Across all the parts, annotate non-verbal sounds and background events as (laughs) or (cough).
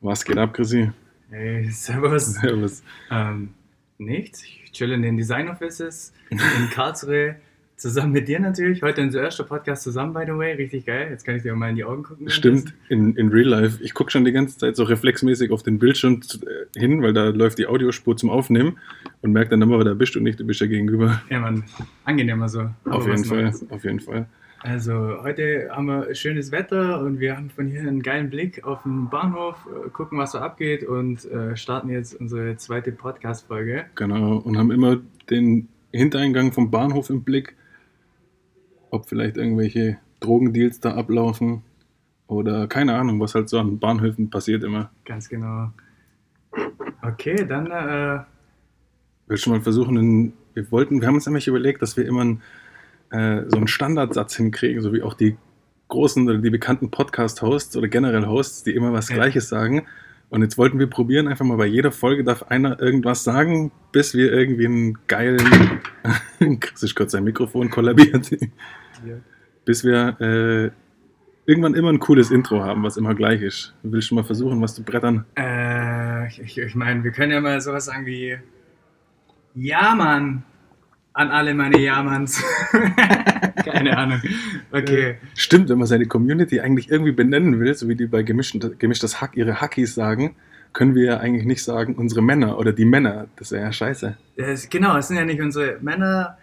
Was geht ab, Chrissy? Hey, servus. (laughs) Servus. Ähm, nichts. Ich chill in den Design Offices in (laughs) Karlsruhe. Zusammen mit dir natürlich. Heute unser erster Podcast zusammen, by the way. Richtig geil. Jetzt kann ich dir mal in die Augen gucken. Stimmt, in, in Real Life. Ich gucke schon die ganze Zeit so reflexmäßig auf den Bildschirm äh, hin, weil da läuft die Audiospur zum Aufnehmen und merke dann immer, da bist du nicht, du bist ja gegenüber. Ja, man. Angenehmer so. Aber Auf jeden Fall, auf jeden Fall. Also, heute haben wir schönes Wetter und wir haben von hier einen geilen Blick auf den Bahnhof, äh, gucken, was so abgeht und äh, starten jetzt unsere zweite Podcast-Folge. Genau. Und haben immer den Hintereingang vom Bahnhof im Blick, ob vielleicht irgendwelche Drogendeals da ablaufen oder keine Ahnung, was halt so an Bahnhöfen passiert immer. Ganz genau. Okay, dann äh, Willst du mal versuchen, einen, wir wollten, wir haben uns nämlich überlegt, dass wir immer einen, äh, so einen Standardsatz hinkriegen, so wie auch die großen oder die bekannten Podcast-Hosts oder generell Hosts, die immer was Ja. Gleiches sagen. Und jetzt wollten wir probieren, einfach mal bei jeder Folge darf einer irgendwas sagen, bis wir irgendwie einen geilen, (laughs) Chris ist kurz sein Mikrofon kollabiert, hier. bis wir äh, irgendwann immer ein cooles Intro haben, was immer gleich ist. Willst du mal versuchen, was zu brettern? Äh, ich, ich, ich meine, wir können ja mal sowas sagen wie Ja, Mann! An alle meine Ja-Manns. (laughs) Keine Ahnung. Okay. Stimmt, wenn man seine Community eigentlich irgendwie benennen will, so wie die bei gemischtes Hack ihre Hackies sagen, können wir ja eigentlich nicht sagen, unsere Männer oder die Männer. Das wäre ja scheiße. Das, genau, es sind ja nicht unsere Männer.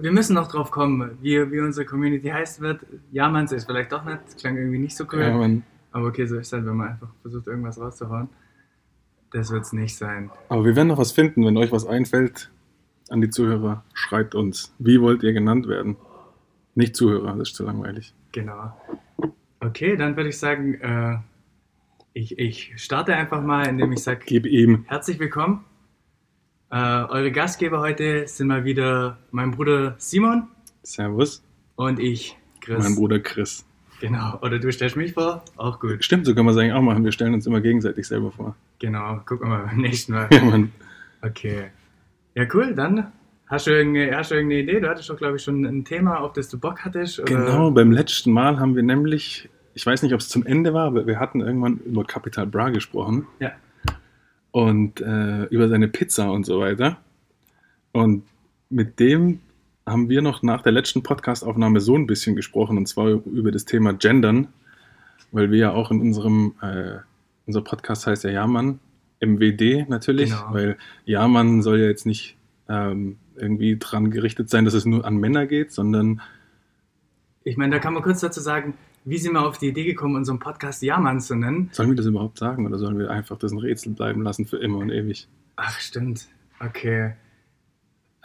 Wir müssen noch drauf kommen, wie, wie unsere Community heißt wird. Ja-Manns ist vielleicht doch nicht. Das klang irgendwie nicht so cool. Ja, Aber okay, so ist halt, wenn man einfach versucht, irgendwas rauszuhauen. Das wird es nicht sein. aber wir werden noch was finden, wenn euch was einfällt an die Zuhörer. Schreibt uns. Wie wollt ihr genannt werden? Nicht Zuhörer, das ist zu langweilig. Genau. Okay, dann würde ich sagen, äh, ich, ich starte einfach mal, indem ich sage, Gib ihm. herzlich willkommen. Äh, eure Gastgeber heute sind mal wieder mein Bruder Simon Servus. und ich, Chris. Mein Bruder Chris. Genau. Oder du stellst mich vor? Auch gut. Stimmt, so können wir es eigentlich auch machen. Wir stellen uns immer gegenseitig selber vor. Genau. Gucken wir mal beim nächsten Mal. (laughs) Ja, Mann. Okay. Ja, cool. Dann hast du irgendeine, hast du irgendeine Idee? Du hattest doch, glaube ich, schon ein Thema, auf das du Bock hattest. Oder? Genau, beim letzten Mal haben wir nämlich, ich weiß nicht, ob es zum Ende war, aber wir hatten irgendwann über Capital Bra gesprochen. Ja. Und äh, über seine Pizza und so weiter. Und mit dem haben wir noch nach der letzten Podcastaufnahme so ein bisschen gesprochen, und zwar über das Thema Gendern, weil wir ja auch in unserem, äh, unser Podcast heißt ja MWD natürlich, Genau. weil Ja-Mann soll ja jetzt nicht ähm, irgendwie dran gerichtet sein, dass es nur an Männer geht, sondern Ich meine, da kann man kurz dazu sagen, wie sind wir auf die Idee gekommen, unseren Podcast Ja-Mann zu nennen? Sollen wir das überhaupt sagen oder sollen wir einfach das ein Rätsel bleiben lassen für immer und ewig? Ach, stimmt. Okay.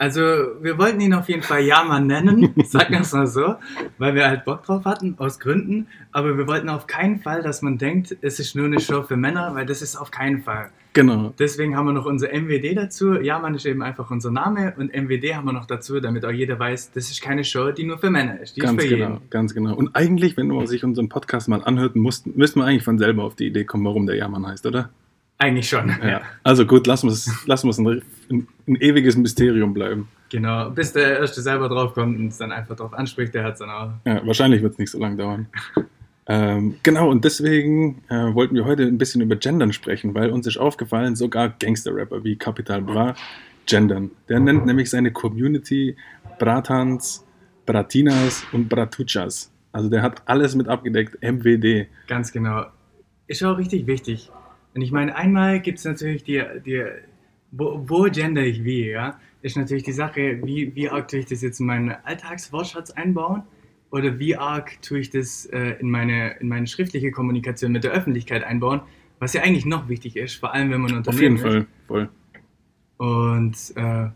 Also, wir wollten ihn auf jeden Fall Ja-Mann nennen, sagen wir es mal so, weil wir halt Bock drauf hatten, aus Gründen. Aber wir wollten auf keinen Fall, dass man denkt, es ist nur eine Show für Männer, weil das ist auf keinen Fall. Genau. Deswegen haben wir noch unser MWD dazu. Ja-Mann ist eben einfach unser Name und MWD haben wir noch dazu, damit auch jeder weiß, das ist keine Show, die nur für Männer ist. Die Ganz ist für genau, jeden. ganz genau. Und eigentlich, wenn man sich unseren Podcast mal anhört, muss, müsste man eigentlich von selber auf die Idee kommen, warum der Jahrmann heißt, oder? Eigentlich schon. Ja. Also gut, lassen wir es lassen wir es ein, ein, ein ewiges Mysterium bleiben. Genau, bis der Erste selber draufkommt und es dann einfach drauf anspricht, der hat es dann auch. Ja, wahrscheinlich wird es nicht so lange dauern. ähm, genau, und deswegen äh, wollten wir heute ein bisschen über Gendern sprechen, weil uns ist aufgefallen, sogar Gangster-Rapper wie Capital Bra gendern. Der nennt nämlich seine Community Bratans, Bratinas und Bratuchas. Also der hat alles mit abgedeckt, MWD. Ganz genau. Ist auch richtig wichtig. Und ich meine, einmal gibt es natürlich die, die wo, wo gender ich wie, ja? Ist natürlich die Sache, wie, wie arg tue ich das jetzt in meinen Alltagswortschatz einbauen oder wie arg tue ich das äh, in, meine, in meine schriftliche Kommunikation mit der Öffentlichkeit einbauen, was ja eigentlich noch wichtig ist, vor allem wenn man ein Auf jeden Unternehmen ist. Fall, voll. Und äh, ja,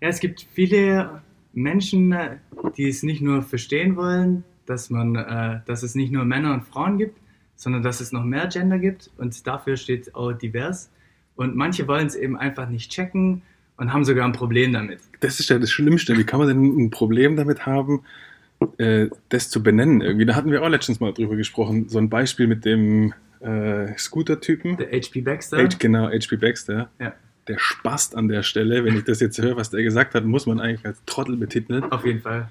es gibt viele Menschen, äh, die es nicht nur verstehen wollen, dass, man, äh, dass es nicht nur Männer und Frauen gibt, sondern dass es noch mehr Gender gibt. Und dafür steht auch divers. Und manche wollen es eben einfach nicht checken und haben sogar ein Problem damit. Das ist ja das Schlimmste. Wie kann man denn ein Problem damit haben, äh, das zu benennen irgendwie? Da hatten wir auch letztens mal drüber gesprochen. So ein Beispiel mit dem äh, Scooter-Typen. Der HP Baxter. H, genau, HP Baxter. Ja. Der spast an der Stelle. Wenn ich das jetzt höre, was der gesagt hat, muss man eigentlich als Trottel betiteln. Auf jeden Fall.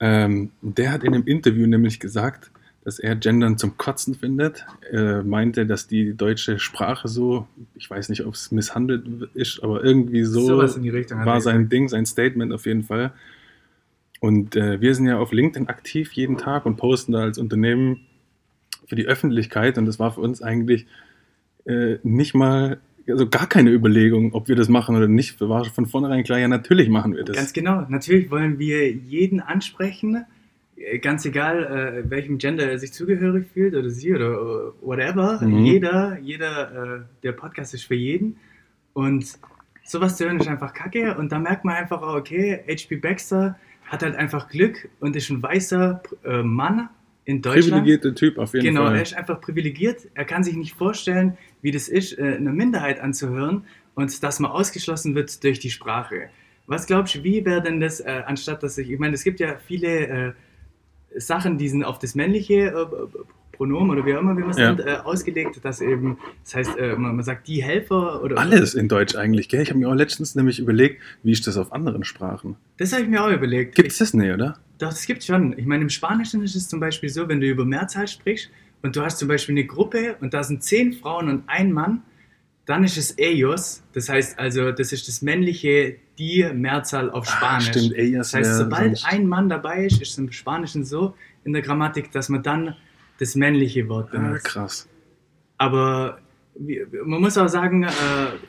Ähm, der hat in einem Interview nämlich gesagt, dass er Gendern zum Kotzen findet. Er meinte, dass die deutsche Sprache so, ich weiß nicht, ob es misshandelt ist, aber irgendwie so Sowas in die Richtung hat war sein Ding, sein Statement auf jeden Fall. Und äh, wir sind ja auf LinkedIn aktiv jeden Tag und posten da als Unternehmen für die Öffentlichkeit. Und das war für uns eigentlich äh, nicht mal, also gar keine Überlegung, ob wir das machen oder nicht. War von vornherein klar, ja, natürlich machen wir das. Ganz genau. Natürlich wollen wir jeden ansprechen, ganz egal, äh, welchem Gender er sich zugehörig fühlt oder sie oder äh, whatever. Mhm. Jeder, jeder, äh, der Podcast ist für jeden. Und sowas zu hören ist einfach kacke. Und da merkt man einfach, auch, okay, H.P. Baxter hat halt einfach Glück und ist ein weißer äh, Mann in Deutschland. Privilegierter Typ auf jeden Genau, Fall. er ist einfach privilegiert. Er kann sich nicht vorstellen, wie das ist, äh, eine Minderheit anzuhören und dass man ausgeschlossen wird durch die Sprache. Was glaubst du, wie wäre denn das, äh, anstatt dass ich, ich meine, es gibt ja viele äh, Sachen, die sind auf das männliche äh, Pronomen oder wie auch immer wie man es Ja. nennt, äh, ausgelegt, dass eben, das heißt, äh, man, man sagt die Helfer oder Alles in Deutsch eigentlich, gell? Ich habe mir auch letztens nämlich überlegt, wie ist das auf anderen Sprachen? Das habe ich mir auch überlegt. Gibt es das nicht, oder? Doch, das gibt schon. Ich meine, im Spanischen ist es zum Beispiel so, wenn du über Mehrzahl sprichst und du hast zum Beispiel eine Gruppe und da sind zehn Frauen und ein Mann, dann ist es ellos. Das heißt also, das ist das männliche die Mehrzahl auf Spanisch. Ah, stimmt, Das heißt, sobald ein Mann dabei ist, ist es im Spanischen so in der Grammatik, dass man dann das männliche Wort Ah, benutzt. krass. Aber man muss auch sagen, äh,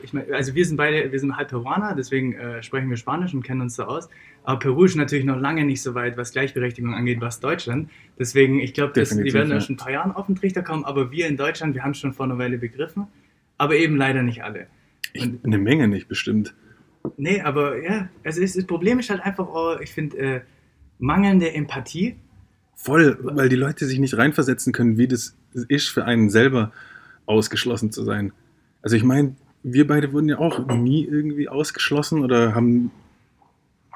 ich mein, also wir sind beide, wir sind halb Peruaner, deswegen äh, sprechen wir Spanisch und kennen uns da aus. Aber Peru ist natürlich noch lange nicht so weit, was Gleichberechtigung angeht, was Deutschland. Deswegen, ich glaube, die werden ja. erst in ein paar Jahren auf den Trichter kommen, aber wir in Deutschland, wir haben es schon vor einer Weile begriffen, aber eben leider nicht alle. Ich, eine Menge nicht bestimmt. Nee, aber ja, also es, das Problem ist halt einfach, auch, ich finde, äh, mangelnde Empathie. Voll, weil die Leute sich nicht reinversetzen können, wie das ist für einen selber ausgeschlossen zu sein. Also ich meine, wir beide wurden ja auch nie irgendwie ausgeschlossen oder haben,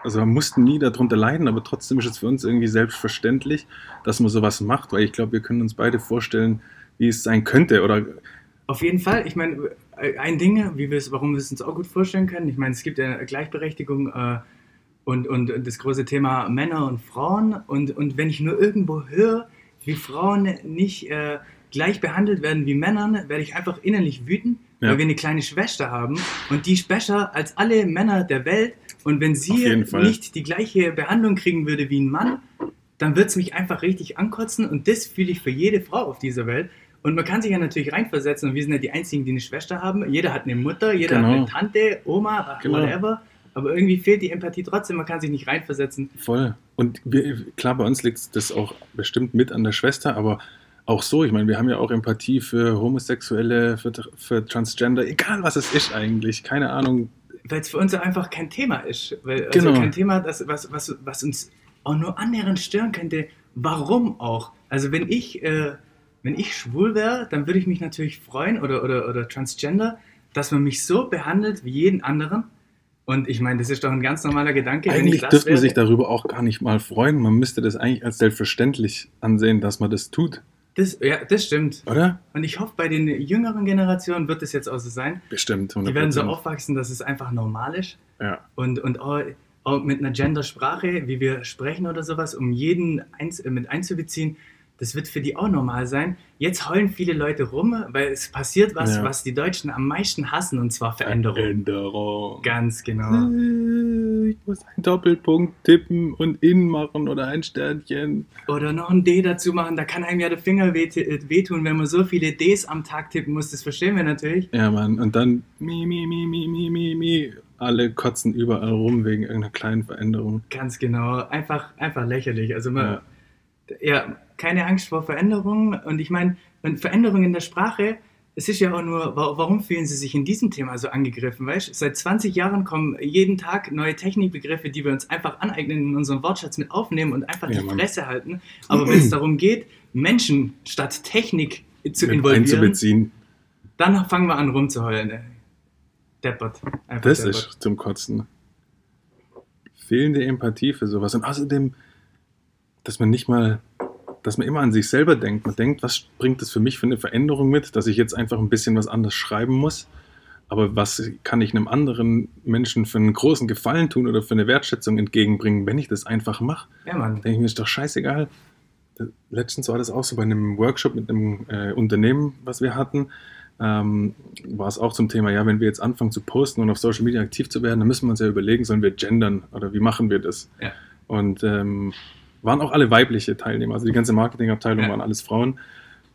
also mussten nie darunter leiden, aber trotzdem ist es für uns irgendwie selbstverständlich, dass man sowas macht, weil ich glaube, wir können uns beide vorstellen, wie es sein könnte oder Auf jeden Fall. Ich meine, ein Ding, wie wir es, warum wir es uns auch gut vorstellen können. Ich meine, es gibt ja Gleichberechtigung äh, und, und das große Thema Männer und Frauen. Und, und wenn ich nur irgendwo höre, wie Frauen nicht äh, gleich behandelt werden wie Männern, werde ich einfach innerlich wütend, Ja. weil wir eine kleine Schwester haben und die ist besser als alle Männer der Welt. Und wenn sie nicht die gleiche Behandlung kriegen würde wie ein Mann, dann wird es mich einfach richtig ankotzen und das fühle ich für jede Frau auf dieser Welt. Und man kann sich ja natürlich reinversetzen und wir sind ja die Einzigen, die eine Schwester haben. Jeder hat eine Mutter, jeder Genau. hat eine Tante, Oma, Genau. whatever. Aber irgendwie fehlt die Empathie trotzdem, man kann sich nicht reinversetzen. Voll. Und wir, klar, bei uns liegt das auch bestimmt mit an der Schwester, aber auch so, ich meine, wir haben ja auch Empathie für Homosexuelle, für, für Transgender, egal was es ist eigentlich, keine Ahnung. Weil es für uns einfach kein Thema ist. Weil, also Genau. kein Thema, das, was, was, was uns auch nur annähernd stören könnte. Warum auch? Also wenn ich, äh, wenn ich schwul wäre, dann würde ich mich natürlich freuen oder, oder, oder Transgender, dass man mich so behandelt wie jeden anderen. Und ich meine, das ist doch ein ganz normaler Gedanke. Eigentlich dürfte man sich darüber auch gar nicht mal freuen. Man müsste das eigentlich als selbstverständlich ansehen, dass man das tut, Das, ja, das stimmt. oder? Und ich hoffe, bei den jüngeren Generationen wird es jetzt auch so sein. Bestimmt. Die werden so 100%. aufwachsen, dass es einfach normal ist. Ja. Und, und auch, auch mit einer Gendersprache, wie wir sprechen oder sowas, um jeden eins, äh, mit einzubeziehen, das wird für die auch normal sein. Jetzt heulen viele Leute rum, weil es passiert was, Ja. was die Deutschen am meisten hassen, und zwar Veränderung. Veränderung. Ganz genau. Äh, Ich muss einen Doppelpunkt tippen und in machen oder ein Sternchen. Oder noch ein D dazu machen, da kann einem ja der Finger äh, wehtun, wenn man so viele Ds am Tag tippen muss. Das verstehen wir natürlich. Ja, Mann. Und dann mi, mi, mi, mi, mi, mi, mi. Alle kotzen überall rum wegen irgendeiner kleinen Veränderung. Ganz genau. Einfach, einfach lächerlich. Also man, ja. Keine Angst vor Veränderungen. Und ich meine, und Veränderung in der Sprache, es ist ja auch nur, wa- warum fühlen Sie sich in diesem Thema so angegriffen? Weißt? Seit 20 Jahren kommen jeden Tag neue Technikbegriffe, die wir uns einfach aneignen, in unseren Wortschatz mit aufnehmen und einfach Ja, die Mann. Fresse halten. Aber wenn es (clears throat) darum geht, Menschen statt Technik zu Mit involvieren, einzubeziehen. dann fangen wir an rumzuheulen. Deppert. Einfach Das deppert. ist zum Kotzen. Fehlende Empathie für sowas. Und außerdem, dass man nicht mal, dass man immer an sich selber denkt. Man denkt, was bringt das für mich für eine Veränderung mit, dass ich jetzt einfach ein bisschen was anderes schreiben muss. Aber was kann ich einem anderen Menschen für einen großen Gefallen tun oder für eine Wertschätzung entgegenbringen, wenn ich das einfach mache? Ja, Mann. denke ich mir, ist doch scheißegal. letztens war das auch so bei einem Workshop mit einem äh, Unternehmen, was wir hatten. Ähm, war es auch zum Thema, ja, wenn wir jetzt anfangen zu posten und auf Social Media aktiv zu werden, dann müssen wir uns ja überlegen, sollen wir gendern oder wie machen wir das? Ja. Und ähm, waren auch alle weibliche Teilnehmer, also die ganze Marketingabteilung Ja. waren alles Frauen.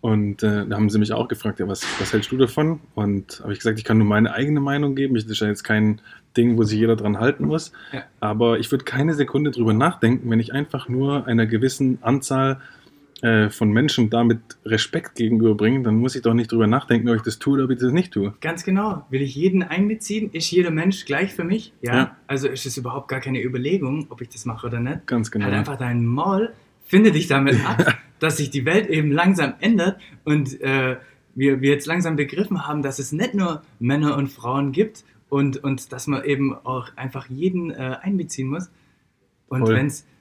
Und äh, da haben sie mich auch gefragt, ja, was, was hältst du davon? Und habe ich gesagt, ich kann nur meine eigene Meinung geben. Ich, das ist ja jetzt kein Ding, wo sich jeder dran halten muss. Ja. Aber ich würde keine Sekunde drüber nachdenken, wenn ich einfach nur einer gewissen Anzahl äh, von Menschen damit Respekt gegenüberbringe, dann muss ich doch nicht drüber nachdenken, ob ich das tue oder ob ich das nicht tue. Ganz genau. Will ich jeden einbeziehen? Ist jeder Mensch gleich für mich? Ja. Ja. Also ist es überhaupt gar keine Überlegung, ob ich das mache oder nicht. Ganz genau. Halt einfach dein Maul, finde dich damit (laughs) ab, dass sich die Welt eben langsam ändert und äh, wir, wir jetzt langsam begriffen haben, dass es nicht nur Männer und Frauen gibt und, und dass man eben auch einfach jeden äh, einbeziehen muss. Und Voll.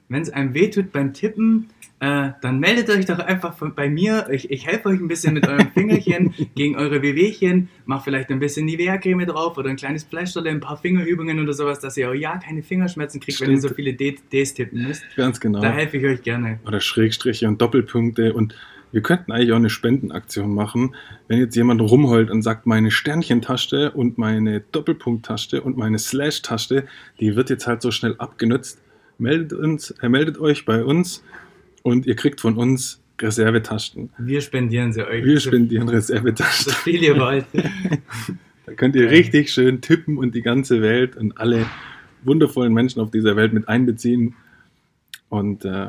Wenn es einem wehtut beim Tippen, äh, dann meldet euch doch einfach von, bei mir. Ich, ich helfe euch ein bisschen mit eurem (laughs) Fingerchen gegen eure Wehwehchen. Mach vielleicht ein bisschen Nivea-Creme drauf oder ein kleines Pflasterle, ein paar Fingerübungen oder sowas, dass ihr auch ja keine Fingerschmerzen kriegt, wenn ihr so Stimmt. viele D- Ds tippen müsst. Ganz genau. Da helfe ich euch gerne. Oder Schrägstriche und Doppelpunkte. Und wir könnten eigentlich auch eine Spendenaktion machen, wenn jetzt jemand rumheult und sagt, meine Sternchentaste und meine Doppelpunkt-Taste und meine Slash-Taste, die wird jetzt halt so schnell abgenutzt. Meldet, uns, äh, meldet euch bei uns und ihr kriegt von uns Reservetasten. Wir spendieren sie euch. Wir so, spendieren so Reservetasten. viel ihr wollt. (laughs) Da könnt ihr richtig schön tippen und die ganze Welt und alle wundervollen Menschen auf dieser Welt mit einbeziehen und äh,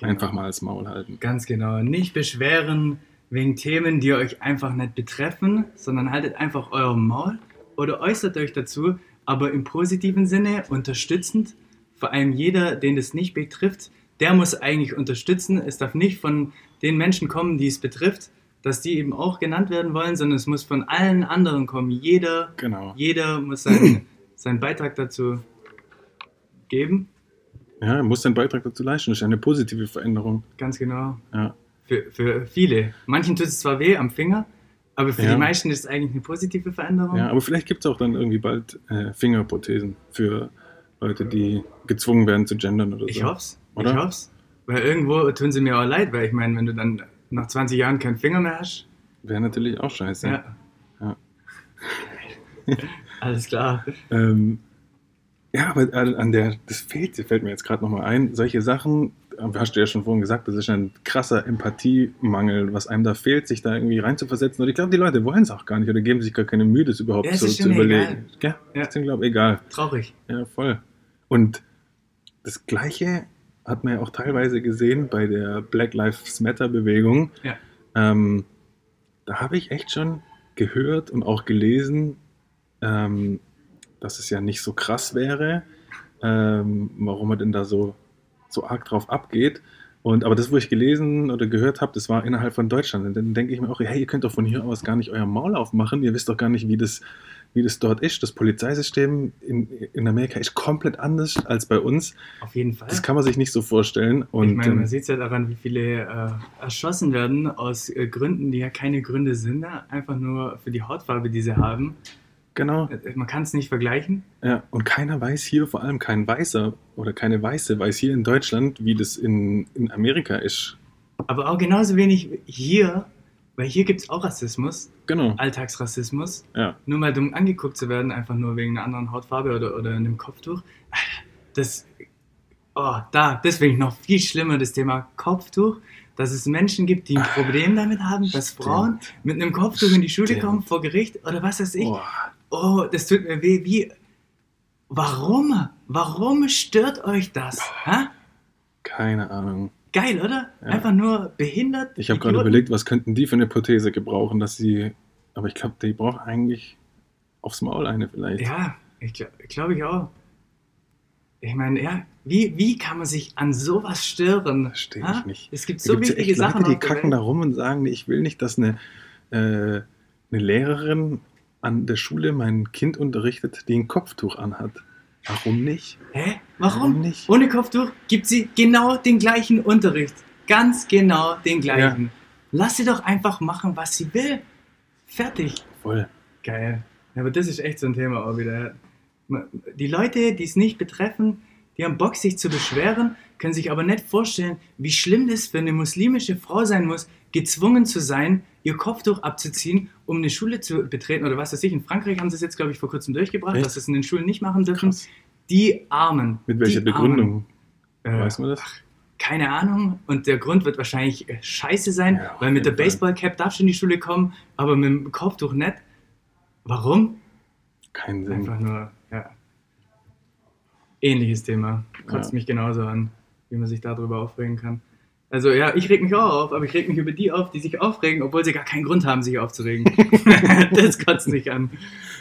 Genau. einfach mal das Maul halten. Ganz genau. Nicht beschweren wegen Themen, die euch einfach nicht betreffen, sondern haltet einfach euer Maul oder äußert euch dazu, aber im positiven Sinne unterstützend. Vor allem jeder, den das nicht betrifft, der muss eigentlich unterstützen. Es darf nicht von den Menschen kommen, die es betrifft, dass die eben auch genannt werden wollen, sondern es muss von allen anderen kommen. Jeder, Genau. jeder muss seinen, (clears throat) seinen Beitrag dazu geben. Ja, er muss seinen Beitrag dazu leisten. Das ist eine positive Veränderung. Ganz genau. Ja. Für, für viele. Manchen tut es zwar weh am Finger, aber für Ja. die meisten ist es eigentlich eine positive Veränderung. ja, aber vielleicht gibt es auch dann irgendwie bald äh, Fingerprothesen für Leute, die gezwungen werden zu gendern oder so. ich hoff's. Oder? Ich hoff's. Weil irgendwo tun sie mir auch leid, weil ich meine, wenn du dann nach 20 Jahren keinen Finger mehr hast, Wäre natürlich auch scheiße. ja. Ja. (laughs) Alles klar. Ähm, ja, aber an der, das fehlt, fällt mir jetzt gerade nochmal ein. Solche Sachen, äh, hast du ja schon vorhin gesagt, das ist ein krasser Empathiemangel, was einem da fehlt, sich da irgendwie reinzuversetzen. Und ich glaube, die Leute wollen es auch gar nicht oder geben sich gar keine Mühe, das überhaupt Ja, so zu überlegen. Ja, Ja. ist denen, glaube ich, egal. Traurig. Ja, voll. Und das Gleiche hat man ja auch teilweise gesehen bei der Black Lives Matter Bewegung. Ja. Ähm, da habe ich echt schon gehört und auch gelesen, ähm, dass es ja nicht so krass wäre, ähm, warum man denn da so, so arg drauf abgeht. Und, aber das, wo ich gelesen oder gehört habe, das war innerhalb von Deutschland. Und dann denke ich mir auch, hey, ihr könnt doch von hier aus gar nicht euer Maul aufmachen. Ihr wisst doch gar nicht, wie das, wie das dort ist. Das Polizeisystem in, in Amerika ist komplett anders als bei uns. Auf jeden Fall. Das kann man sich nicht so vorstellen. Und ich meine, man ähm, sieht es ja daran, wie viele äh, erschossen werden aus äh, Gründen, die ja keine Gründe sind, ne? einfach nur für die Hautfarbe, die sie haben. genau. Äh, Man kann es nicht vergleichen. Ja, und keiner weiß hier, vor allem kein Weißer oder keine Weiße, weiß hier in Deutschland, wie das in, in Amerika ist. Aber auch genauso wenig hier, weil hier gibt es auch Rassismus, Genau. Alltagsrassismus. Ja, Nur mal dumm angeguckt zu werden, einfach nur wegen einer anderen Hautfarbe oder, oder einem Kopftuch. Das, oh, da, ich noch viel schlimmer, das Thema Kopftuch. Dass es Menschen gibt, die ein Problem damit haben, dass Stimmt. Frauen mit einem Kopftuch in die Schule Stimmt. kommen, vor Gericht oder was weiß ich. Boah, Oh, das tut mir weh. Wie? Warum? Warum stört euch das? Hä? keine Ahnung. Geil, oder? Ja. Einfach nur behindert. Ich habe gerade überlegt, was könnten die für eine Prothese gebrauchen, dass sie. Aber ich glaube, die brauchen eigentlich aufs Maul eine vielleicht. Ja, ich glaube glaub ich auch. Ich meine, ja, wie, wie kann man sich an sowas stören? Verstehe ich nicht. Es gibt so gibt's ja wichtige echt Leute, Sachen. die kacken da rum und sagen, ich will nicht, dass eine, äh, eine Lehrerin an der Schule mein Kind unterrichtet, die ein Kopftuch anhat. Warum nicht? Hä? Warum Warum? nicht? Ohne Kopftuch gibt sie genau den gleichen Unterricht. Ganz genau den gleichen. Lass sie doch einfach machen, was sie will. Fertig. Voll. Geil. Ja, aber das ist echt so ein Thema auch wieder. Die Leute, die es nicht betreffen, die haben Bock, sich zu beschweren, können sich aber nicht vorstellen, wie schlimm das für eine muslimische Frau sein muss, gezwungen zu sein, ihr Kopftuch abzuziehen, um eine Schule zu betreten oder was weiß ich. In Frankreich haben sie es jetzt, glaube ich, vor kurzem durchgebracht, Echt? dass sie es in den Schulen nicht machen dürfen. Krass. Die Armen. Mit welcher Begründung? Äh, Weiß man das? keine Ahnung. Und der Grund wird wahrscheinlich äh, scheiße sein, Ja, weil mit der. Baseballcap darfst du in die Schule kommen, aber mit dem Kopftuch nicht. Warum? Keinen Sinn. Einfach nur. Ähnliches Thema. Kotzt Ja. mich genauso an, wie man sich darüber aufregen kann. Also ja, ich reg mich auch auf, aber ich reg mich über die auf, die sich aufregen, obwohl sie gar keinen Grund haben, sich aufzuregen. (laughs) (laughs) das kotzt mich an.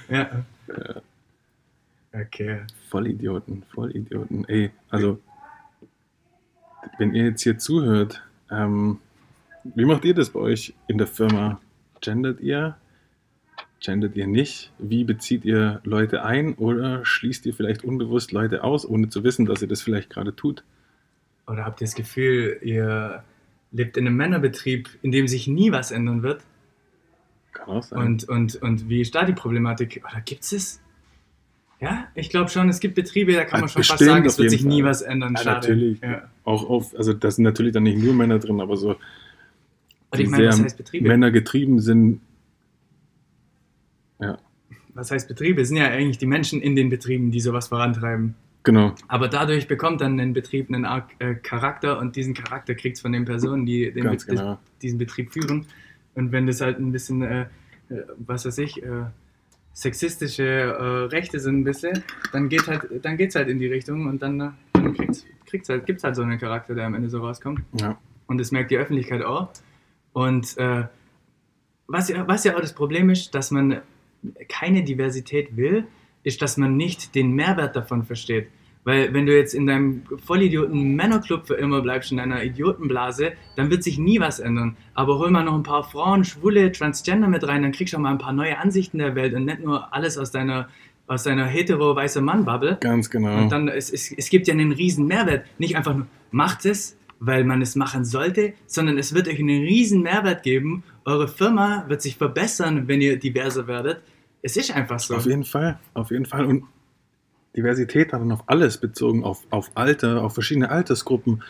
Ja. Okay. Vollidioten, Vollidioten. Ey, also, wenn ihr jetzt hier zuhört, ähm, wie macht ihr das bei euch in der Firma? Gendert ihr? Gendert ihr nicht? Wie bezieht ihr Leute ein oder schließt ihr vielleicht unbewusst Leute aus, ohne zu wissen, dass ihr das vielleicht gerade tut? Oder habt ihr das Gefühl, ihr lebt in einem Männerbetrieb, in dem sich nie was ändern wird? Kann auch sein. Und, und, und wie ist da die Problematik? Oder gibt es es? Ja, ich glaube schon, es gibt Betriebe, da kann man schon fast bestimmt, sagen, es wird sich nie Fall. was ändern. Ja, natürlich. Ja. Auch auf, also da sind natürlich dann nicht nur Männer drin, aber so, Und ich die meine, was heißt Betriebe? Männer getrieben sind. Was heißt Betriebe? Es sind ja eigentlich die Menschen in den Betrieben, die sowas vorantreiben. genau. Aber dadurch bekommt dann ein Betrieb einen Ar- äh, Charakter und diesen Charakter kriegt es von den Personen, die den Be genau. diesen Betrieb führen. Und wenn das halt ein bisschen, äh, äh, was weiß ich, äh, sexistische äh, Rechte sind ein bisschen, dann geht halt, dann geht's halt in die Richtung und dann, äh, dann kriegt's, kriegt's halt, gibt's halt so einen Charakter, der am Ende so rauskommt. Ja. Und das merkt die Öffentlichkeit auch. Und was, ja, was ja auch das Problem ist, dass man keine Diversität will, ist, dass man nicht den Mehrwert davon versteht. Weil wenn du jetzt in deinem Vollidioten Männerclub für immer bleibst, in deiner Idiotenblase, dann wird sich nie was ändern. Aber hol mal noch ein paar Frauen, Schwule, Transgender mit rein, dann kriegst du auch mal ein paar neue Ansichten der Welt und nicht nur alles aus deiner, aus deiner hetero-weiße Mann-Bubble. Ganz genau. Und dann, es, es, es gibt ja einen riesen Mehrwert. Nicht einfach nur, macht es, weil man es machen sollte, sondern es wird euch einen riesen Mehrwert geben. Eure Firma wird sich verbessern, wenn ihr diverser werdet. Es ist einfach so. Auf jeden Fall, auf jeden Fall. Und Diversität hat dann auf alles bezogen, auf, auf Alter, auf verschiedene Altersgruppen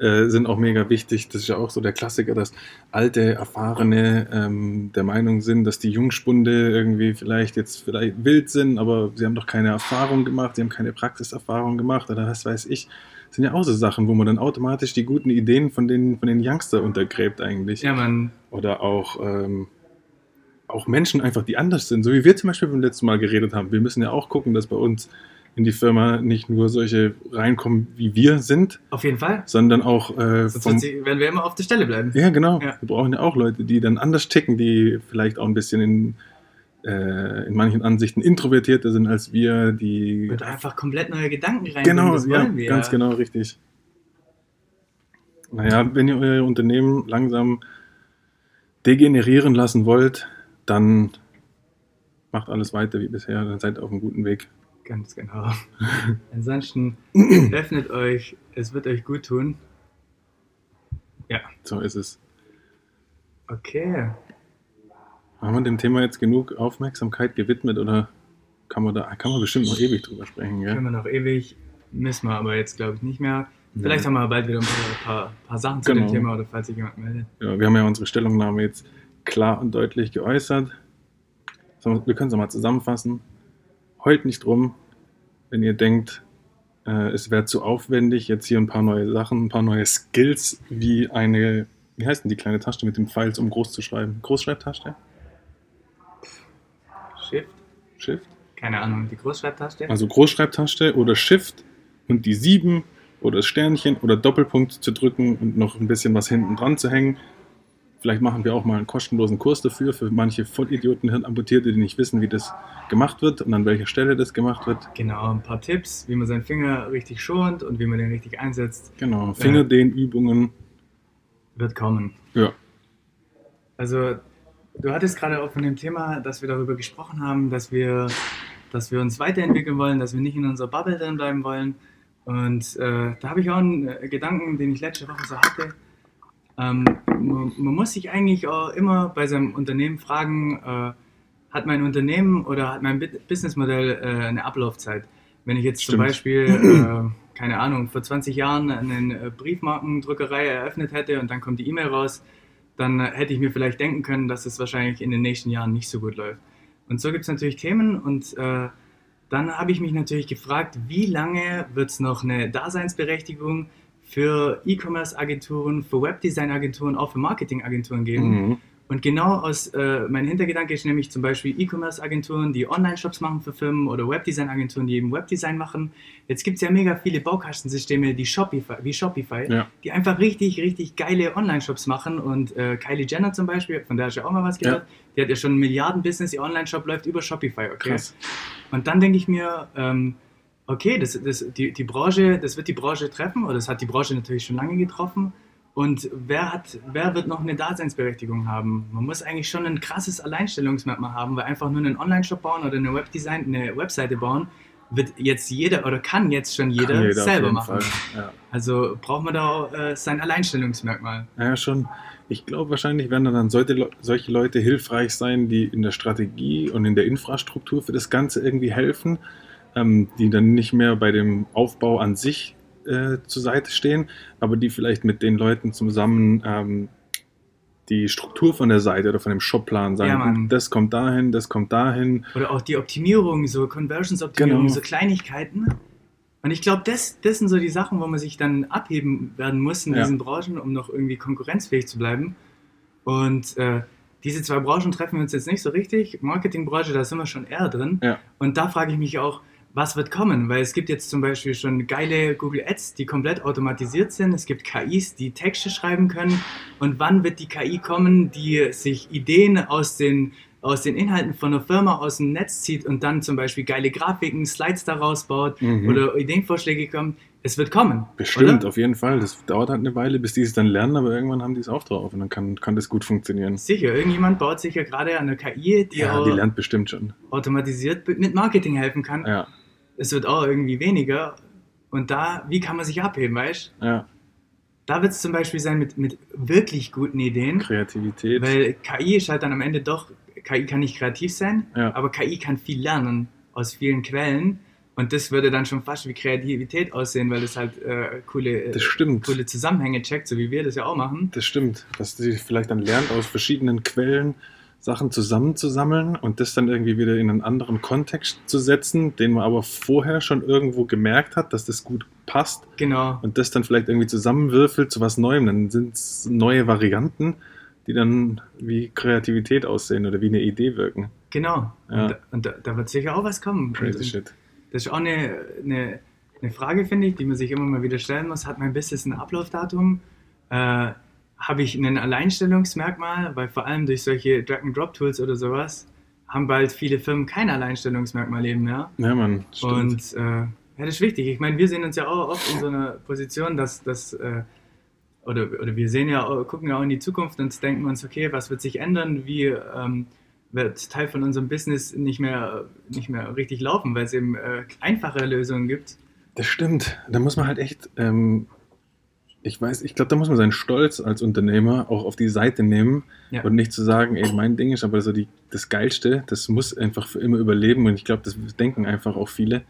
äh, sind auch mega wichtig. Das ist ja auch so der Klassiker, dass alte, erfahrene ähm, der Meinung sind, dass die Jungspunde irgendwie vielleicht jetzt vielleicht wild sind, aber sie haben doch keine Erfahrung gemacht, sie haben keine Praxiserfahrung gemacht oder was weiß ich. Das sind ja auch so Sachen, wo man dann automatisch die guten Ideen von den, von den Youngster untergräbt eigentlich. Ja, man, Oder auch, ähm, auch Menschen einfach, die anders sind. So wie wir zum Beispiel beim letzten Mal geredet haben. Wir müssen ja auch gucken, dass bei uns in die Firma nicht nur solche reinkommen, wie wir sind, auf jeden Fall. sondern auch äh, Sonst vom, sie, werden wir immer auf der Stelle bleiben. Ja, genau. Ja. Wir brauchen ja auch Leute, die dann anders ticken, die vielleicht auch ein bisschen in, äh, in manchen Ansichten introvertierter sind als wir, die Wird einfach komplett neue Gedanken rein. Genau, das ja, wollen wir. ganz genau richtig. Naja, wenn ihr euer Unternehmen langsam degenerieren lassen wollt, dann macht alles weiter wie bisher, dann seid ihr auf einem guten Weg. Ganz genau. (laughs) Ansonsten öffnet euch, es wird euch gut tun. Ja, So ist es. okay. Haben wir dem Thema jetzt genug Aufmerksamkeit gewidmet oder kann man da kann man bestimmt noch ewig drüber sprechen, Können gell? wir noch ewig, müssen wir aber jetzt glaube ich nicht mehr. Vielleicht haben wir bald wieder ein paar, paar, paar Sachen zu Genau. dem Thema oder falls sich jemand meldet. Ja, wir haben ja unsere Stellungnahme jetzt klar und deutlich geäußert. Wir können es nochmal zusammenfassen. Heult nicht rum, wenn ihr denkt, äh, es wäre zu aufwendig, jetzt hier ein paar neue Sachen, ein paar neue Skills, wie eine, wie heißt denn die kleine Tasche mit den Pfeils, um groß zu schreiben? Großschreibtasche? Shift? Shift? Keine Ahnung, die Großschreibtaste? Also Großschreibtaste oder Shift und die 7 oder das Sternchen oder Doppelpunkt zu drücken und noch ein bisschen was hinten dran zu hängen. Vielleicht machen wir auch mal einen kostenlosen Kurs dafür, für manche Vollidioten, Hirnamputierte, die nicht wissen, wie das gemacht wird und an welcher Stelle das gemacht wird. Genau, ein paar Tipps, wie man seinen Finger richtig schont und wie man den richtig einsetzt, Genau, Fingerdehnübungen. wird kommen. Ja, Also, du hattest gerade auch von dem Thema, dass wir darüber gesprochen haben, dass wir, dass wir uns weiterentwickeln wollen, dass wir nicht in unserer Bubble drin bleiben wollen. Und äh, da habe ich auch einen äh, Gedanken, den ich letzte Woche so hatte. Ähm, man, man muss sich eigentlich auch immer bei seinem Unternehmen fragen, äh, hat mein Unternehmen oder hat mein Businessmodell äh, eine Ablaufzeit? Wenn ich jetzt zum Stimmt. Beispiel, äh, keine Ahnung, vor 20 Jahren eine äh, Briefmarkendruckerei eröffnet hätte und dann kommt die E-Mail raus, dann hätte ich mir vielleicht denken können, dass es wahrscheinlich in den nächsten Jahren nicht so gut läuft. Und so gibt es natürlich Themen und äh, dann habe ich mich natürlich gefragt, wie lange wird es noch eine Daseinsberechtigung für E-Commerce-Agenturen, für Webdesign-Agenturen, auch für Marketing-Agenturen geben? Mhm. Und genau aus, äh, mein Hintergedanke ist nämlich zum Beispiel E-Commerce-Agenturen, die Online-Shops machen für Firmen oder Webdesign-Agenturen, die eben Webdesign machen. Jetzt gibt es ja mega viele Baukastensysteme die Shopify, wie Shopify, Ja. die einfach richtig, richtig geile Online-Shops machen. Und äh, Kylie Jenner zum Beispiel, von der hast du ja auch mal was gehört, die hat ja schon ein Milliarden-Business, ihr Online-Shop läuft über Shopify, okay? Krass. Und dann denke ich mir, ähm, okay, das, das, die, die Branche, das wird die Branche treffen, oder das hat die Branche natürlich schon lange getroffen. Und wer, hat, wer wird noch eine Daseinsberechtigung haben? Man muss eigentlich schon ein krasses Alleinstellungsmerkmal haben, weil einfach nur einen Online-Shop bauen oder eine Webdesign, eine Webseite bauen, wird jetzt jeder oder kann jetzt schon jeder, jeder selber machen. Ja. Also braucht man da auch, äh, sein Alleinstellungsmerkmal. Ja, schon. Ich glaube, wahrscheinlich werden da dann solche, solche Leute hilfreich sein, die in der Strategie und in der Infrastruktur für das Ganze irgendwie helfen, ähm, die dann nicht mehr bei dem Aufbau an sich äh, zur Seite stehen, aber die vielleicht mit den Leuten zusammen ähm, die Struktur von der Seite oder von dem Shopplan sagen, Ja, das kommt dahin, das kommt dahin. Oder auch die Optimierung, so Conversions-Optimierung, Genau. so Kleinigkeiten. Und ich glaube, das, das sind so die Sachen, wo man sich dann abheben werden muss in Ja. diesen Branchen, um noch irgendwie konkurrenzfähig zu bleiben. Und äh, diese zwei Branchen treffen wir uns jetzt nicht so richtig. Marketingbranche, da sind wir schon eher drin. Ja. Und da frage ich mich auch, was wird kommen? Weil es gibt jetzt zum Beispiel schon geile Google Ads, die komplett automatisiert sind. Es gibt KIs, die Texte schreiben können. Und wann wird die KI kommen, die sich Ideen aus den, aus den Inhalten von einer Firma aus dem Netz zieht und dann zum Beispiel geile Grafiken, Slides daraus baut Mhm. oder Ideenvorschläge kommen? Es wird kommen. Bestimmt, oder? auf jeden Fall. Das dauert halt eine Weile, bis die es dann lernen, aber irgendwann haben die es auch drauf und dann kann, kann das gut funktionieren. Sicher, irgendjemand baut sich ja gerade eine KI, die Ja, die lernt bestimmt schon. automatisiert mit Marketing helfen kann. Ja, Es wird auch irgendwie weniger. Und da, wie kann man sich abheben, weißt du? ja. Da wird es zum Beispiel sein mit, mit wirklich guten Ideen, Kreativität. weil KI ist halt dann am Ende doch, KI kann nicht kreativ sein, Ja. aber KI kann viel lernen aus vielen Quellen und das würde dann schon fast wie Kreativität aussehen, weil das halt äh, coole, äh, coole Zusammenhänge checkt, so wie wir das ja auch machen. Das stimmt, dass sie vielleicht dann lernt, aus verschiedenen Quellen Sachen zusammenzusammeln und das dann irgendwie wieder in einen anderen Kontext zu setzen, den man aber vorher schon irgendwo gemerkt hat, dass das gut passt Genau. und das dann vielleicht irgendwie zusammenwürfelt zu was Neuem. Dann sind es neue Varianten, die dann wie Kreativität aussehen oder wie eine Idee wirken. Genau. Ja. Und, und da, da wird sicher auch was kommen. Crazy und, shit. Das ist auch eine, eine, eine Frage, finde ich, die man sich immer mal wieder stellen muss. Hat mein Business ein Ablaufdatum? Äh, Habe ich ein Alleinstellungsmerkmal? Weil vor allem durch solche Drag-and-Drop-Tools oder sowas haben bald viele Firmen kein Alleinstellungsmerkmal eben mehr. Ja, Mann, stimmt. Und äh, ja, das ist wichtig. Ich meine, wir sehen uns ja auch oft in so einer Position, dass das äh, oder, oder wir sehen ja, gucken ja auch in die Zukunft und denken uns, okay, was wird sich ändern? Wie ähm, wird Teil von unserem Business nicht mehr, nicht mehr richtig laufen, weil es eben äh, einfache Lösungen gibt. Das stimmt. Da muss man halt echt, ähm, ich weiß, ich glaube, da muss man seinen Stolz als Unternehmer auch auf die Seite nehmen Ja. und nicht zu sagen, ey, mein Ding ist aber so die, das Geilste, das muss einfach für immer überleben und ich glaube, das denken einfach auch viele,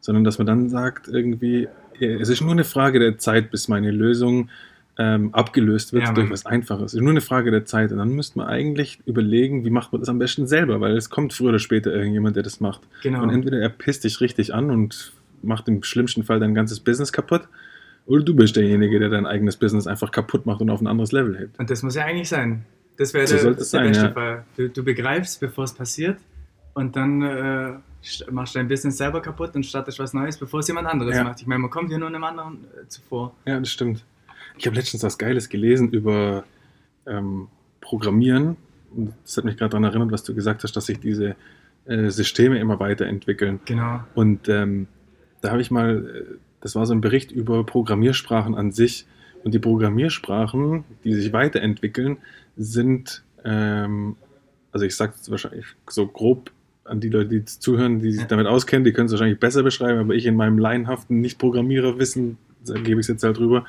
sondern dass man dann sagt, irgendwie, es ist nur eine Frage der Zeit, bis meine Lösung ähm, abgelöst wird Ja, durch was Einfaches. Es ist nur eine Frage der Zeit und dann müsste man eigentlich überlegen, wie macht man das am besten selber, weil es kommt früher oder später irgendjemand, der das macht. Genau. Und entweder er pisst dich richtig an und macht im schlimmsten Fall dein ganzes Business kaputt, oder du bist derjenige, der dein eigenes Business einfach kaputt macht und auf ein anderes Level hebt. Und das muss ja eigentlich sein. Das wäre So der, der sein, beste ja. Fall. Du, du begreifst, bevor es passiert und dann äh, st- machst du dein Business selber kaputt und startest was Neues, bevor es jemand anderes Ja. macht. Ich meine, man kommt ja nur einem anderen äh, zuvor. Ja, das stimmt. Ich habe letztens was Geiles gelesen über ähm, Programmieren. Und das hat mich gerade daran erinnert, was du gesagt hast, dass sich diese äh, Systeme immer weiterentwickeln. Genau. Und ähm, da habe ich mal, äh, das war so ein Bericht über Programmiersprachen an sich. Und die Programmiersprachen, die sich weiterentwickeln, sind, ähm, also ich sage es wahrscheinlich so grob an die Leute, die zuhören, die sich damit auskennen, die können es wahrscheinlich besser beschreiben, aber ich in meinem laienhaften Nicht-Programmierer-Wissen gebe ich es jetzt halt drüber,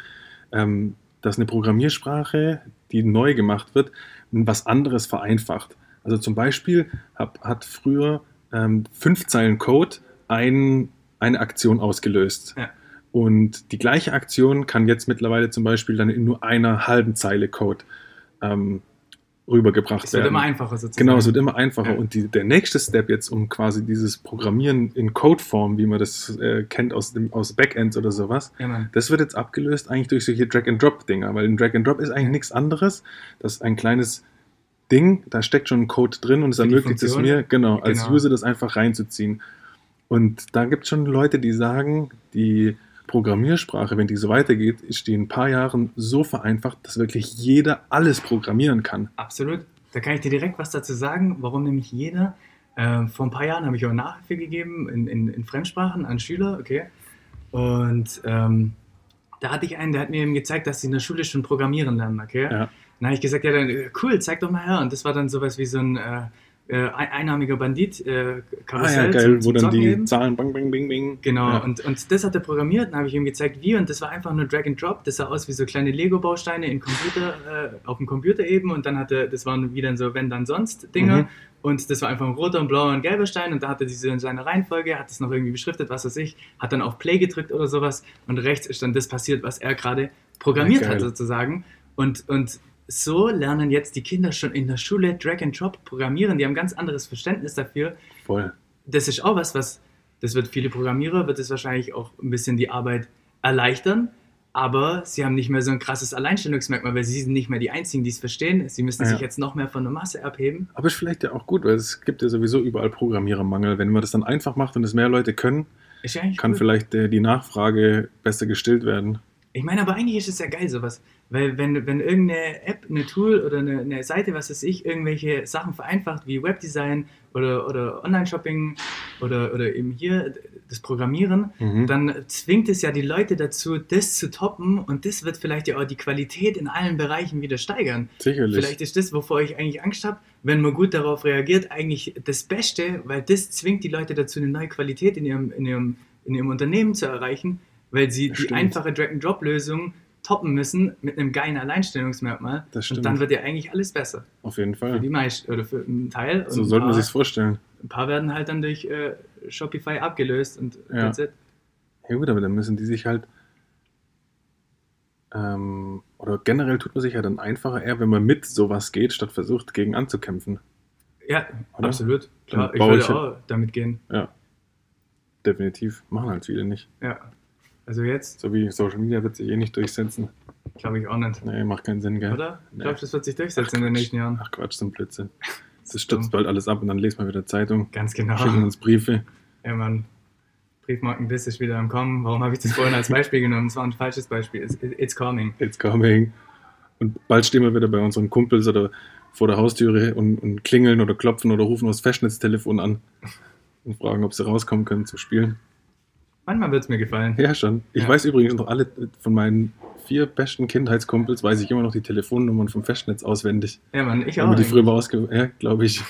ähm, dass eine Programmiersprache, die neu gemacht wird, was anderes vereinfacht. Also zum Beispiel hab, hat früher ähm, fünf Zeilen Code ein eine Aktion ausgelöst. Ja. Und die gleiche Aktion kann jetzt mittlerweile zum Beispiel dann in nur einer halben Zeile Code ähm, rübergebracht Es wird werden. immer einfacher sozusagen. Genau, es wird immer einfacher. Ja. Und die, der nächste Step jetzt, um quasi dieses Programmieren in Codeform, wie man das äh, kennt aus, dem, aus Backends oder sowas, Ja, das wird jetzt abgelöst eigentlich durch solche Drag-and-Drop-Dinger, weil ein Drag-and-Drop ist eigentlich nichts anderes. Das ist ein kleines Ding, da steckt schon ein Code drin und es ermöglicht es mir, genau, als Genau. User das einfach reinzuziehen. Und da gibt es schon Leute, die sagen, die Programmiersprache, wenn die so weitergeht, ist die in ein paar Jahren so vereinfacht, dass wirklich jeder alles programmieren kann. Absolut. Da kann ich dir direkt was dazu sagen, warum nämlich jeder. Äh, vor ein paar Jahren habe ich auch Nachhilfe gegeben in, in, in Fremdsprachen an Schüler, okay. Und ähm, da hatte ich einen, der hat mir eben gezeigt, dass sie in der Schule schon programmieren lernen, okay. Ja. Dann habe ich gesagt, ja, dann, äh, cool, zeig doch mal her. Und das war dann sowas wie so ein äh, äh, ein- einnahmiger Bandit, äh, Ah Karussell ja, geil, zum- wo zum dann Zocken die eben. Zahlen bang, bang, bing, bing. Genau, Ja. und, und das hat er programmiert, dann habe ich ihm gezeigt, wie, und das war einfach nur Drag and Drop. Das sah aus wie so kleine Lego-Bausteine in Computer, äh, auf dem Computer eben, und dann hatte, das waren wie dann so Wenn dann sonst Dinge. Mhm. Und das war einfach ein roter, ein blauer und gelber Stein, und da hatte diese in seiner Reihenfolge, hat es noch irgendwie beschriftet, was weiß ich, hat dann auf Play gedrückt oder sowas, und rechts ist dann das passiert, was er gerade programmiert Ja, hat, sozusagen. Und, und so lernen jetzt die Kinder schon in der Schule Drag and Drop programmieren. Die haben ganz anderes Verständnis dafür Voll. das ist auch was, was, das wird viele Programmierer, wird es wahrscheinlich auch ein bisschen die Arbeit erleichtern, aber sie haben nicht mehr so ein krasses Alleinstellungsmerkmal, weil sie sind nicht mehr die Einzigen, die es verstehen. Sie müssen Ja. sich jetzt noch mehr von der Masse abheben. Aber ist vielleicht ja auch gut, weil es gibt ja sowieso überall Programmierermangel. Wenn man das dann einfach macht und es mehr Leute können, kann cool. vielleicht äh, die Nachfrage besser gestillt werden. Ich meine, aber eigentlich ist es ja geil, sowas. Weil wenn, wenn irgendeine App, eine Tool oder eine, eine Seite, was weiß ich, irgendwelche Sachen vereinfacht, wie Webdesign oder, oder Online-Shopping oder, oder eben hier das Programmieren, Mhm. dann zwingt es ja die Leute dazu, das zu toppen und das wird vielleicht ja auch die Qualität in allen Bereichen wieder steigern. Sicherlich. Vielleicht ist das, wovor ich eigentlich Angst habe, wenn man gut darauf reagiert, eigentlich das Beste, weil das zwingt die Leute dazu, eine neue Qualität in ihrem, in ihrem, in ihrem Unternehmen zu erreichen, weil sie Das die stimmt. einfache Drag-and-Drop-Lösung toppen müssen mit einem geilen Alleinstellungsmerkmal. Das stimmt. Und dann wird ja eigentlich alles besser. Auf jeden Für Fall. die meisten oder für einen Teil. So sollte man sich vorstellen. Ein paar werden halt dann durch äh, Shopify abgelöst und Ja. Ja gut, aber dann müssen die sich halt ähm, oder generell tut man sich ja dann einfacher eher, wenn man mit sowas geht, statt versucht, gegen anzukämpfen. Ja, Oder? absolut. Klar, Dann ich würde ich- auch damit gehen. Ja. Definitiv. Machen halt viele nicht. Ja. Also jetzt So wie Social Media wird sich eh nicht durchsetzen. glaube ich auch nicht. Nee, macht keinen Sinn, gell? Oder? Nee. Glaubst du, das wird sich durchsetzen in den nächsten Jahren? Ach Quatsch, so ein Blödsinn. (laughs) Das stürzt bald alles ab und dann lesen wir wieder Zeitung, Ganz genau. schicken uns Briefe. Ja, Mann. Briefmarkenbiss ist wieder am Kommen. Warum habe ich das vorhin als Beispiel genommen? Das war ein falsches Beispiel. It's, it's coming. It's coming. Und bald stehen wir wieder bei unseren Kumpels oder vor der Haustüre und, und klingeln oder klopfen oder rufen das Festnetztelefon an und fragen, ob sie rauskommen können zu spielen. Manchmal wird es mir gefallen. Ja, schon. Ich Ja. weiß übrigens noch alle von meinen vier besten Kindheitskumpels, weiß ich immer noch die Telefonnummern vom Festnetz auswendig. Ja, Mann, ich Wenn auch. wir die früher mal ausge... Ja, glaube ich.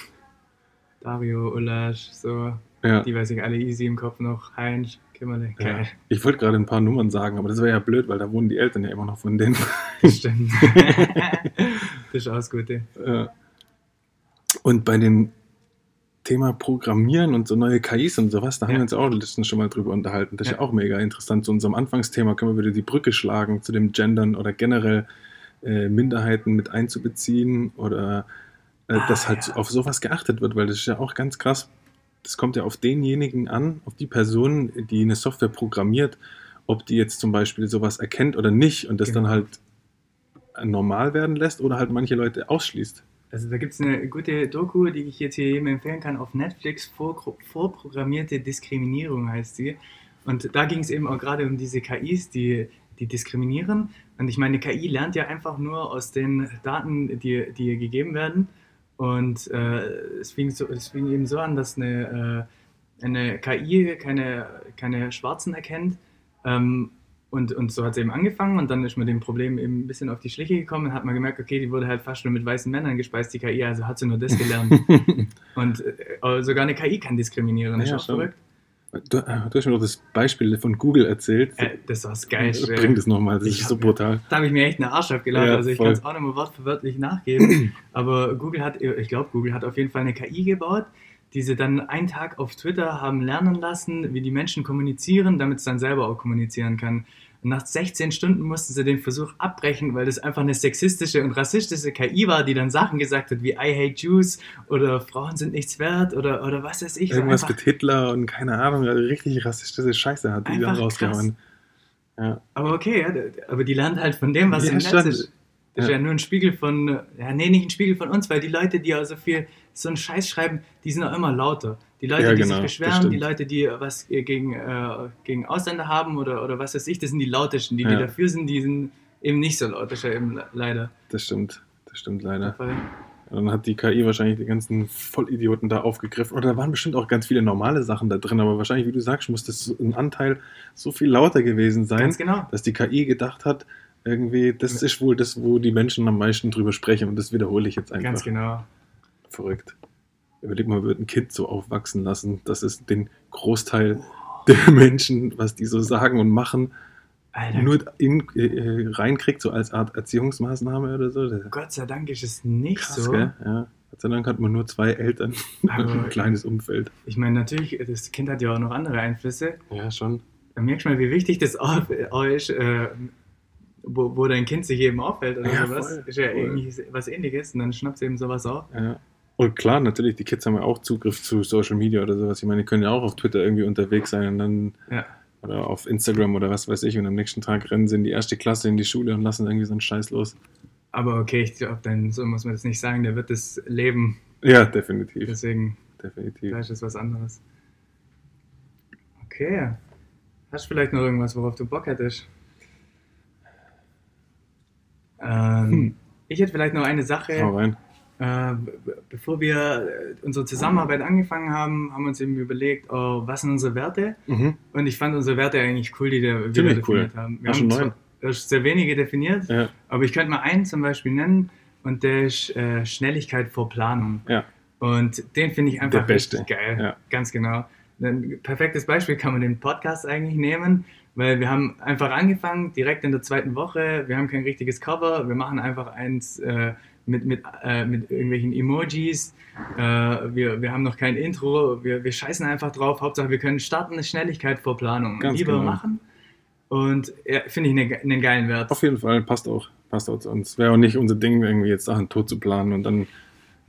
Dario, Ulasch, so. Ja. Die weiß ich alle easy im Kopf noch. Heinz, Kimmerle. ja. Ich wollte gerade ein paar Nummern sagen, aber das wäre ja blöd, weil da wohnen die Eltern ja immer noch von denen. Stimmt. (laughs) das ist auch das Gute. Ja. Und bei dem Thema Programmieren und so neue KIs und sowas, da haben Ja. wir uns auch letztens schon mal drüber unterhalten. Das ist ja Ja. auch mega interessant. Zu unserem Anfangsthema können wir wieder die Brücke schlagen zu dem Gendern oder generell äh, Minderheiten mit einzubeziehen oder äh, Ah, dass halt ja. auf sowas geachtet wird, weil das ist ja auch ganz krass. Das kommt ja auf denjenigen an, auf die Person, die eine Software programmiert, ob die jetzt zum Beispiel sowas erkennt oder nicht und das Genau. dann halt normal werden lässt oder halt manche Leute ausschließt. Also da gibt es eine gute Doku, die ich jetzt hier jedem empfehlen kann, auf Netflix, Vor Vorprogrammierte Diskriminierung heißt sie. Und da ging es eben auch gerade um diese KIs, die, die diskriminieren. Und ich meine, KI lernt ja einfach nur aus den Daten, die, die ihr gegeben werden. Und äh, es, fing so, es fing eben so an, dass eine, äh, eine KI keine, keine Schwarzen erkennt. Ähm, und, und so hat es eben angefangen und dann ist man dem Problem eben ein bisschen auf die Schliche gekommen und hat man gemerkt, okay, die wurde halt fast nur mit weißen Männern gespeist, die KI, also hat sie nur das gelernt. (laughs) und äh, sogar eine KI kann diskriminieren, ist Ja, auch schon. verrückt. Du, äh, du hast mir noch das Beispiel von Google erzählt. Äh, das war das Geilste. Bring das nochmal, das Ich ist so brutal. Da habe ich mir echt eine Arsch abgeladen, Ja, also ich kann es auch nochmal wortverwörtlich nachgeben. Aber Google hat, ich glaube, Google hat auf jeden Fall eine KI gebaut, die sie dann einen Tag auf Twitter haben lernen lassen, wie die Menschen kommunizieren, damit es dann selber auch kommunizieren kann. Und nach 16 Stunden mussten sie den Versuch abbrechen, weil das einfach eine sexistische und rassistische KI war, die dann Sachen gesagt hat wie I hate Jews oder Frauen sind nichts wert oder, oder was weiß ich. Irgendwas mit Hitler und keine Ahnung, richtig rassistische Scheiße hat die dann rausgehauen. Ja. Aber okay, ja, aber die lernt halt von dem, was ja, im Netz ist. Das ist ja. ja nur ein Spiegel von, ja, nee, nicht ein Spiegel von uns, weil die Leute, die ja so viel so einen Scheiß schreiben, die sind auch immer lauter. Die Leute, ja, die genau, sich beschweren, die Leute, die was gegen, äh, gegen Ausländer haben oder, oder was weiß ich, das sind die lautesten. Die, die dafür sind, die sind eben nicht so laut, eben leider. Das stimmt, das stimmt leider. Dann hat die KI wahrscheinlich die ganzen Vollidioten da aufgegriffen. Oder da waren bestimmt auch ganz viele normale Sachen da drin, aber wahrscheinlich, wie du sagst, muss das ein Anteil so viel lauter gewesen sein, genau. dass die KI gedacht hat, irgendwie, das ist wohl das, wo die Menschen am meisten drüber sprechen und das wiederhole ich jetzt einfach. Ganz genau. Verrückt. Überleg mal, wird ein Kind so aufwachsen lassen, dass es den Großteil der (laughs) Menschen, was die so sagen und machen, Alter. nur in, äh, reinkriegt, so als Art Erziehungsmaßnahme oder so. Gott sei Dank ist es nicht Krass, so. Gell? Ja. Gott sei Dank hat man nur zwei Eltern (laughs) Aber ein kleines Umfeld. Ich meine, natürlich, das Kind hat ja auch noch andere Einflüsse. Ja, schon. Da merkst du mal, wie wichtig das auch ist, äh, wo, wo dein Kind sich eben auffällt oder ja, sowas. Voll, ist ja irgendwie was ähnliches und dann schnappt sie eben sowas auf. Ja. Und klar, natürlich, die Kids haben ja auch Zugriff zu Social Media oder sowas. Ich meine, die können ja auch auf Twitter irgendwie unterwegs sein und dann ja. oder auf Instagram oder was weiß ich und am nächsten Tag rennen sie in die erste Klasse in die Schule und lassen irgendwie so einen Scheiß los. Aber okay, ich glaube, dann so muss man das nicht sagen, der wird das leben. Ja, definitiv. Deswegen, definitiv. Da ist es was anderes. Okay. Hast du vielleicht noch irgendwas, worauf du Bock hättest? Ähm, hm. Ich hätte vielleicht noch eine Sache. Hau rein. Äh, bevor wir äh, unsere Zusammenarbeit angefangen haben, haben wir uns eben überlegt, oh, was sind unsere Werte? Mhm. Und ich fand unsere Werte eigentlich cool, die wir Ziemlich definiert cool. haben. Wir Ach, haben zwar, sehr wenige definiert, ja. aber ich könnte mal einen zum Beispiel nennen und der ist äh, Schnelligkeit vor Planung. Ja. Und den finde ich einfach richtig geil. Ja. Ganz genau. Ein perfektes Beispiel kann man den Podcast eigentlich nehmen, weil wir haben einfach angefangen, direkt in der zweiten Woche. Wir haben kein richtiges Cover, wir machen einfach eins äh, mit, mit, äh, mit irgendwelchen Emojis. Äh, wir, wir haben noch kein Intro, wir, wir scheißen einfach drauf. Hauptsache, wir können starten, eine Schnelligkeit vor Planung. Ganz Lieber genau. machen. Und ja, finde ich einen, einen geilen Wert. Auf jeden Fall, passt auch. Passt auch zu uns. Wäre auch nicht unser Ding, irgendwie jetzt Sachen tot zu planen und dann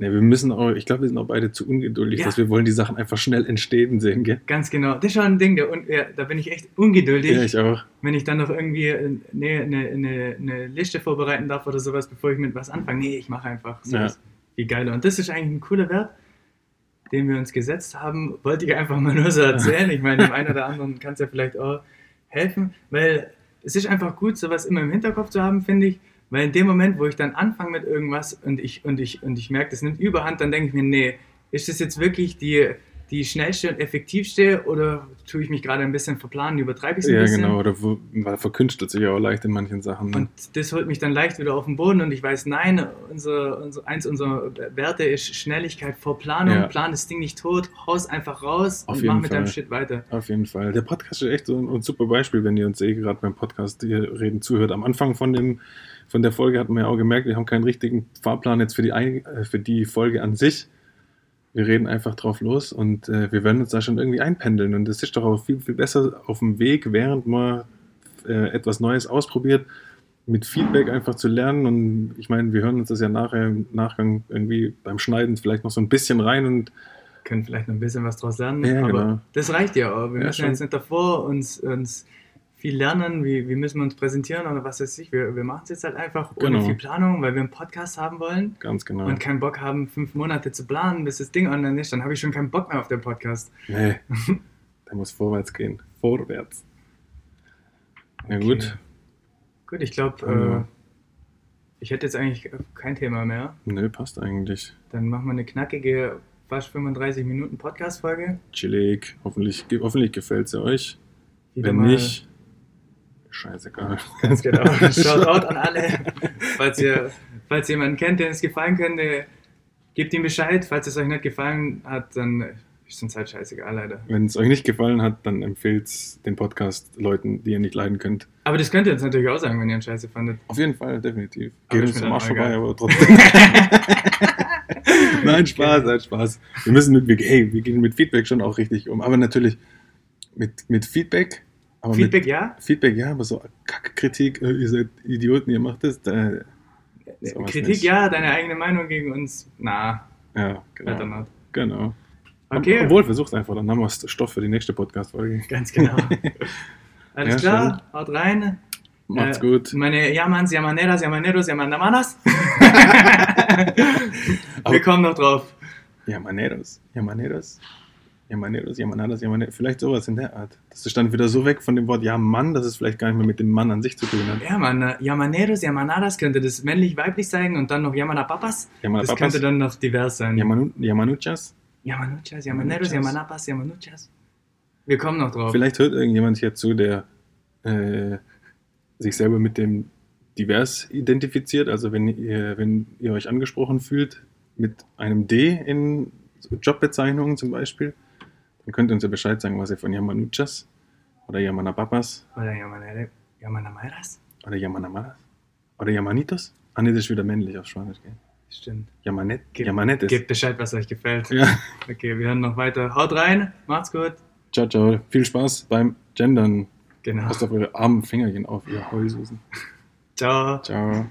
Ne, wir müssen auch, ich glaube, wir sind auch beide zu ungeduldig, Ja. dass wir wollen die Sachen einfach schnell entstehen sehen, gell? Ganz genau. Das ist schon ein Ding, da, ja, da bin ich echt ungeduldig. Ja, ich auch. wenn ich dann noch irgendwie äh, nee, eine, eine, eine Liste vorbereiten darf oder sowas, bevor ich mit was anfange. Nee, ich mache einfach sowas. Wie geil. Und das ist eigentlich ein cooler Wert, den wir uns gesetzt haben. Wollte ich einfach mal nur so erzählen. Ich meine, dem einen oder anderen kann es ja vielleicht auch helfen, weil es ist einfach gut, sowas immer im Hinterkopf zu haben, finde ich. Weil in dem Moment, wo ich dann anfange mit irgendwas und ich, und ich, und ich merke, das nimmt Überhand, dann denke ich mir, nee, ist das jetzt wirklich die, die schnellste und effektivste oder tue ich mich gerade ein bisschen verplanen, übertreibe ich es ein Ja, bisschen? genau. Oder wo, weil verkünstelt sich ja auch leicht in manchen Sachen. Ne? Und das holt mich dann leicht wieder auf den Boden und ich weiß, nein, unser, unser, eins unserer Werte ist Schnelligkeit vor Planung. Ja. Plan das Ding nicht tot, haus einfach raus Auf und mach mit deinem Fall. Shit weiter. Auf jeden Fall. Der Podcast ist echt so ein, ein super Beispiel, wenn ihr uns eh gerade beim Podcast hier reden zuhört. Am Anfang von, dem, von der Folge hat man ja auch gemerkt, wir haben keinen richtigen Fahrplan jetzt für die, ein, äh, für die Folge an sich. Wir reden einfach drauf los und äh, wir werden uns da schon irgendwie einpendeln. Und das ist doch auch viel, viel besser auf dem Weg, während man äh, etwas Neues ausprobiert, mit Feedback einfach zu lernen. Und ich meine, wir hören uns das ja nachher im Nachgang irgendwie beim Schneiden vielleicht noch so ein bisschen rein und Können vielleicht noch ein bisschen was draus lernen, Ja, aber genau. das reicht ja auch. Wir Ja, müssen schon. jetzt nicht davor uns, uns viel lernen, wie, wie müssen wir uns präsentieren oder was weiß ich. Wir, wir machen es jetzt halt einfach ohne Genau. viel Planung, weil wir einen Podcast haben wollen. ganz genau. und keinen Bock haben, fünf Monate zu planen, bis das Ding online ist, dann habe ich schon keinen Bock mehr auf den Podcast. Nee, (laughs) der muss vorwärts gehen. Vorwärts. Na Okay. gut. Gut, ich glaube, Also- äh, ich hätte jetzt eigentlich kein Thema mehr. Nö, passt eigentlich. Dann machen wir eine knackige, fast 35 Minuten Podcast-Folge. Chillig. Hoffentlich, hoffentlich gefällt sie euch. Wieder Wenn nicht, scheißegal. (laughs) Ganz genau. Shoutout an alle. (laughs) Falls ihr, falls ihr jemanden kennt, der es gefallen könnte, gebt ihm Bescheid. Falls es euch nicht gefallen hat, dann ist uns halt scheißegal, leider. Wenn es euch nicht gefallen hat, dann empfehlt den Podcast Leuten, die ihr nicht leiden könnt. Aber das könnt ihr uns natürlich auch sagen, wenn ihr ihn scheiße fandet. Auf jeden Fall, definitiv. Geht uns am Arsch vorbei, aber (laughs) trotzdem. Nein, Spaß, nein, Spaß. Wir müssen mit, hey, wir gehen mit Feedback schon auch richtig um. Aber natürlich mit, mit Feedback. Aber Feedback ja? Feedback, ja, aber so Kackkritik, äh, ihr seid Idioten, ihr macht das. Da, sowas Kritik nicht. ja, deine eigene Meinung gegen uns. Na, Ja, genau. genau. Okay, Obwohl, versuch's einfach, dann haben wir Stoff für die nächste Podcast-Folge. (laughs) ganz genau. (laughs) Alles Ja, klar, haut rein. Macht's Äh, gut. Meine Yamans, Yamaneras, Yamaneros, Yamanamanas. (laughs) Wir kommen noch drauf. Yamaneros, Yamaneros, Yamaneros, Yamanadas, Yamaneros, vielleicht sowas in der Art. Das ist dann wieder so weg von dem Wort ja Mann, dass es vielleicht gar nicht mehr mit dem Mann an sich zu tun hat. Ja, Mann, äh, Yamaneros, Yamanadas könnte das männlich-weiblich sein und dann noch Yamanapapas. Das Yamanapapas, könnte dann noch divers sein. Yamanu, Yamanuchas. Yamanuchas, Yamaneros. Yamanapas, Yamanuchas. Wir kommen noch drauf. Vielleicht hört irgendjemand hier zu, der äh, sich selber mit dem divers identifiziert. Also wenn ihr, wenn ihr euch angesprochen fühlt mit einem D in Jobbezeichnungen zum Beispiel, dann könnt ihr uns ja Bescheid sagen, was ihr von Yamanuchas oder Yamanapapas Oder Yamanere, Yamanamairas? oder Yamanamaras oder Yamanitos. Ah ne, das ist wieder männlich auf Spanisch, gell? Stimmt. Yamanet, Gib- Yamanetes. Gebt Bescheid, was euch gefällt. Ja. (laughs) Okay, wir hören noch weiter. Haut rein, macht's gut. Ciao, ciao. Viel Spaß beim Gendern. Genau. Passt auf eure armen Fingerchen auf, ihr (laughs) Heulsusen. Ciao. Ciao.